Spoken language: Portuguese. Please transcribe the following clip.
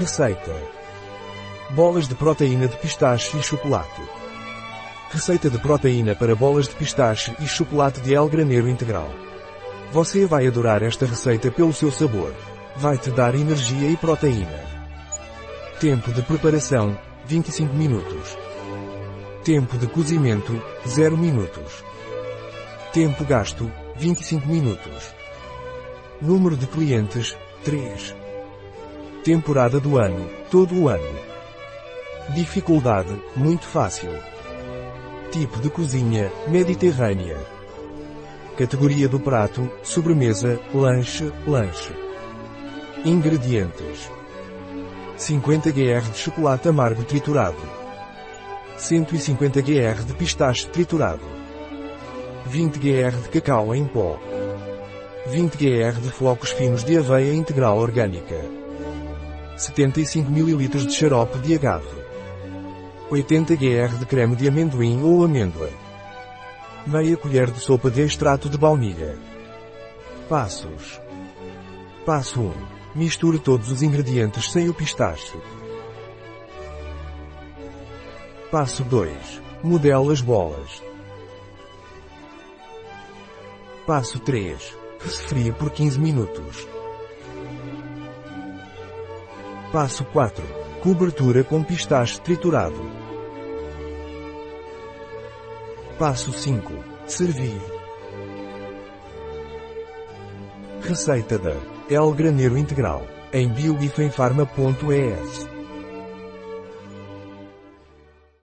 Receita. Bolas de proteína de pistache e chocolate. Receita de proteína para bolas de pistache e chocolate de El Graneiro integral. Você vai adorar esta receita pelo seu sabor. Vai te dar energia e proteína. Tempo de preparação, 25 minutos. Tempo de cozimento, 0 minutos. Tempo gasto, 25 minutos. Número de clientes, 3. Temporada do ano, todo o ano. Dificuldade, muito fácil. Tipo de cozinha, mediterrânea. Categoria do prato, sobremesa, lanche, lanche. Ingredientes. 50 gr de chocolate amargo triturado. 150 gr de pistache triturado. 20 gr de cacau em pó. 20 gr de flocos finos de aveia integral orgânica. 75 ml de xarope de agave. 80 gr de creme de amendoim ou amêndoa. Meia colher de sopa de extrato de baunilha. Passos. Passo 1. Misture todos os ingredientes sem o pistache. Passo 2. Modele as bolas. Passo 3. Resfrie por 15 minutos. Passo 4. Cobertura com pistache triturado. Passo 5. Servir. Receita da El Graneiro Integral. Em biobifenfarma.es